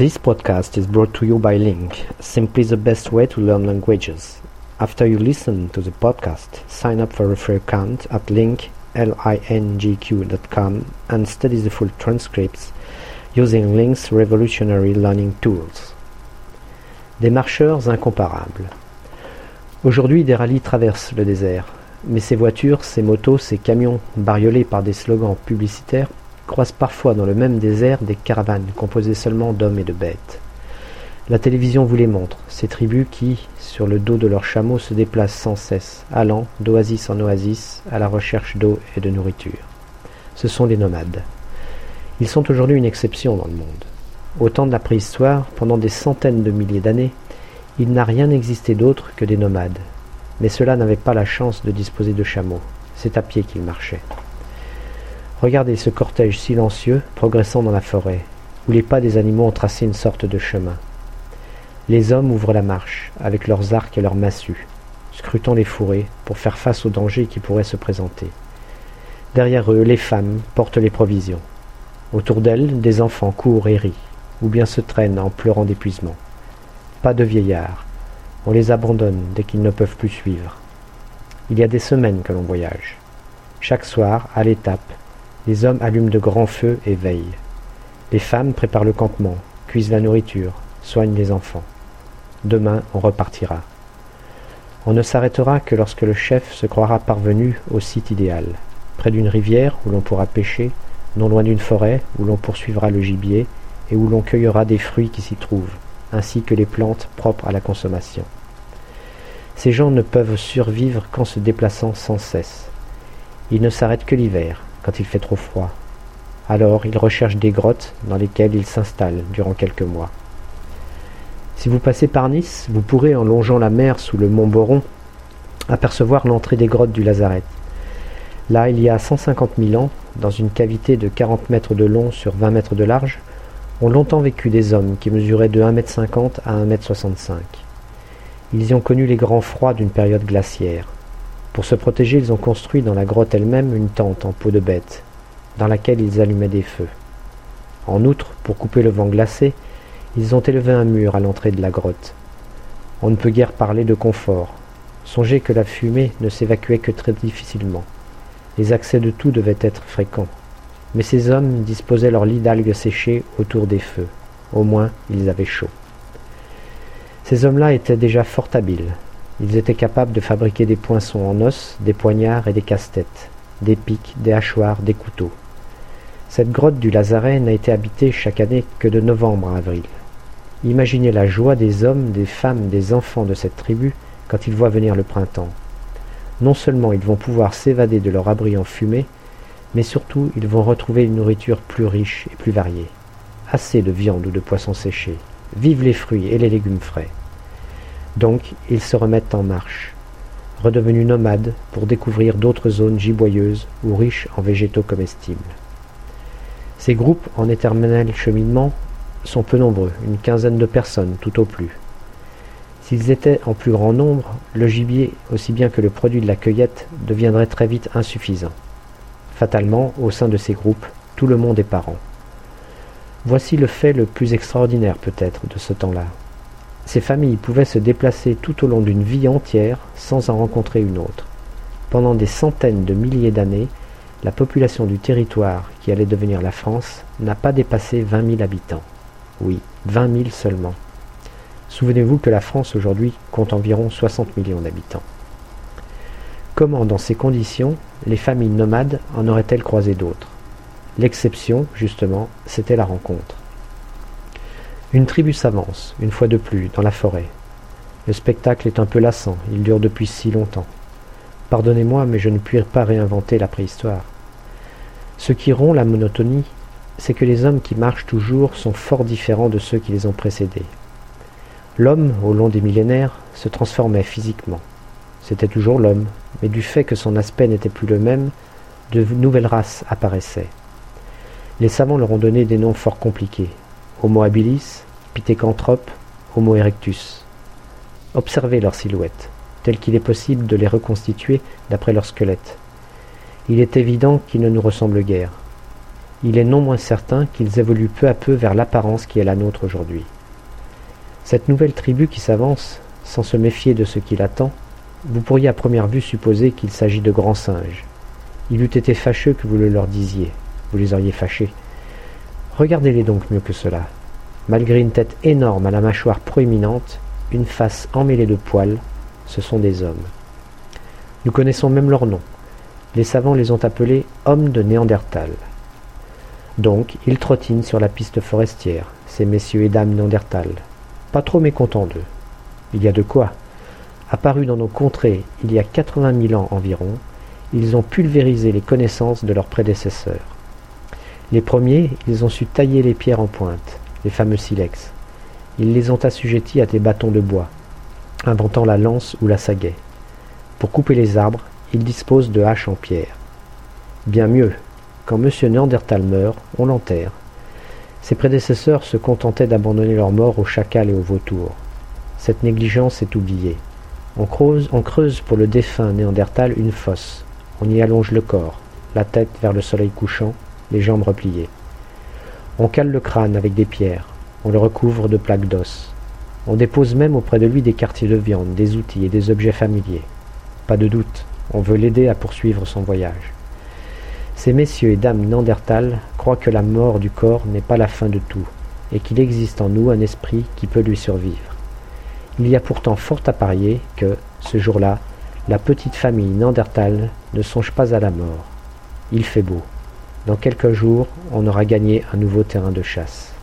This podcast is brought to you by Link, simply the best way to learn languages. After you listen to the podcast, sign up for a free account at link, lingq.com and study the full transcripts using Link's revolutionary learning tools. Des marcheurs incomparables. Aujourd'hui, des rallyes traversent le désert, mais ces voitures, ces motos, ces camions, bariolés par des slogans publicitaires, croisent parfois dans le même désert des caravanes composées seulement d'hommes et de bêtes. La télévision vous les montre, ces tribus qui, sur le dos de leurs chameaux, se déplacent sans cesse, allant d'oasis en oasis à la recherche d'eau et de nourriture. Ce sont les nomades. Ils sont aujourd'hui une exception dans le monde. Au temps de la préhistoire, pendant des centaines de milliers d'années, il n'a rien existé d'autre que des nomades. Mais ceux-là n'avaient pas la chance de disposer de chameaux. C'est à pied qu'ils marchaient. Regardez ce cortège silencieux progressant dans la forêt, où les pas des animaux ont tracé une sorte de chemin. Les hommes ouvrent la marche, avec leurs arcs et leurs massues, scrutant les fourrés pour faire face aux dangers qui pourraient se présenter. Derrière eux, les femmes portent les provisions. Autour d'elles, des enfants courent et rient, ou bien se traînent en pleurant d'épuisement. Pas de vieillards. On les abandonne dès qu'ils ne peuvent plus suivre. Il y a des semaines que l'on voyage. Chaque soir, à l'étape, les hommes allument de grands feux et veillent. Les femmes préparent le campement, cuisent la nourriture, soignent les enfants. Demain, on repartira. On ne s'arrêtera que lorsque le chef se croira parvenu au site idéal, près d'une rivière où l'on pourra pêcher, non loin d'une forêt où l'on poursuivra le gibier et où l'on cueillera des fruits qui s'y trouvent, ainsi que les plantes propres à la consommation. Ces gens ne peuvent survivre qu'en se déplaçant sans cesse. Ils ne s'arrêtent que l'hiver, quand il fait trop froid. Alors ils recherchent des grottes dans lesquelles ils s'installent durant quelques mois. Si vous passez par Nice, vous pourrez, en longeant la mer sous le mont Boron, apercevoir l'entrée des grottes du Lazaret. Là, il y a 150 000 ans, dans une cavité de 40 mètres de long sur 20 mètres de large, ont longtemps vécu des hommes qui mesuraient de 1 mètre 50 à 1 mètre 65. Ils y ont connu les grands froids d'une période glaciaire. Pour se protéger, ils ont construit dans la grotte elle-même une tente en peau de bête, dans laquelle ils allumaient des feux. En outre, pour couper le vent glacé, ils ont élevé un mur à l'entrée de la grotte. On ne peut guère parler de confort. Songez que la fumée ne s'évacuait que très difficilement. Les accès de tout devaient être fréquents. Mais ces hommes disposaient leurs lits d'algues séchées autour des feux. Au moins, ils avaient chaud. Ces hommes-là étaient déjà fort habiles. Ils étaient capables de fabriquer des poinçons en os, des poignards et des casse-têtes, des pics, des hachoirs, des couteaux. Cette grotte du Lazaret n'a été habitée chaque année que de novembre à avril. Imaginez la joie des hommes, des femmes, des enfants de cette tribu quand ils voient venir le printemps. Non seulement ils vont pouvoir s'évader de leur abri en fumée, mais surtout ils vont retrouver une nourriture plus riche et plus variée. Assez de viande ou de poissons séchés. Vive les fruits et les légumes frais. Donc ils se remettent en marche, redevenus nomades pour découvrir d'autres zones giboyeuses ou riches en végétaux comestibles. Ces groupes en éternel cheminement sont peu nombreux, une quinzaine de personnes tout au plus. S'ils étaient en plus grand nombre, le gibier, aussi bien que le produit de la cueillette, deviendrait très vite insuffisant. Fatalement, au sein de ces groupes, tout le monde est parent. Voici le fait le plus extraordinaire peut-être de ce temps-là. Ces familles pouvaient se déplacer tout au long d'une vie entière sans en rencontrer une autre. Pendant des centaines de milliers d'années, la population du territoire qui allait devenir la France n'a pas dépassé vingt mille habitants. Oui, vingt mille seulement. Souvenez-vous que la France aujourd'hui compte environ 60 millions d'habitants. Comment, dans ces conditions, les familles nomades en auraient-elles croisé d'autres? L'exception, justement, c'était la rencontre. Une tribu s'avance, une fois de plus, dans la forêt. Le spectacle est un peu lassant, il dure depuis si longtemps. Pardonnez-moi, mais je ne puis pas réinventer la préhistoire. Ce qui rompt la monotonie, c'est que les hommes qui marchent toujours sont fort différents de ceux qui les ont précédés. L'homme, au long des millénaires, se transformait physiquement. C'était toujours l'homme, mais du fait que son aspect n'était plus le même, de nouvelles races apparaissaient. Les savants leur ont donné des noms fort compliqués. Homo habilis, Pithecanthrope, Homo erectus. Observez leurs silhouettes, tel qu'il est possible de les reconstituer d'après leur squelette. Il est évident qu'ils ne nous ressemblent guère. il est non moins certain qu'ils évoluent peu à peu vers l'apparence qui est la nôtre aujourd'hui. Cette nouvelle tribu qui s'avance, sans se méfier de ce qui l'attend, vous pourriez à première vue supposer qu'il s'agit de grands singes. Il eût été fâcheux que vous le leur disiez, vous les auriez fâchés. Regardez-les donc mieux que cela. Malgré une tête énorme à la mâchoire proéminente, une face emmêlée de poils, ce sont des hommes. Nous connaissons même leur nom. Les savants les ont appelés hommes de Néandertal. Donc, ils trottinent sur la piste forestière, ces messieurs et dames Néandertal. Pas trop mécontents d'eux. Il y a de quoi. Apparus dans nos contrées il y a quatre-vingt mille ans environ, ils ont pulvérisé les connaissances de leurs prédécesseurs. Les premiers, ils ont su tailler les pierres en pointe, les fameux silex. Ils les ont assujettis à des bâtons de bois, inventant la lance ou la sagaie. Pour couper les arbres, ils disposent de haches en pierre. Bien mieux, quand M. Néandertal meurt, on l'enterre. Ses prédécesseurs se contentaient d'abandonner leurs morts aux chacals et aux vautours. Cette négligence est oubliée. On creuse, on creuse pour le défunt Néandertal une fosse. On y allonge le corps, la tête vers le soleil couchant, les jambes repliées. On cale le crâne avec des pierres, on le recouvre de plaques d'os. On dépose même auprès de lui des quartiers de viande, des outils et des objets familiers. Pas de doute, on veut l'aider à poursuivre son voyage. Ces messieurs et dames Néandertal croient que la mort du corps n'est pas la fin de tout, et qu'il existe en nous un esprit qui peut lui survivre. Il y a pourtant fort à parier que, ce jour-là, la petite famille Néandertal ne songe pas à la mort. Il fait beau. Dans quelques jours, on aura gagné un nouveau terrain de chasse.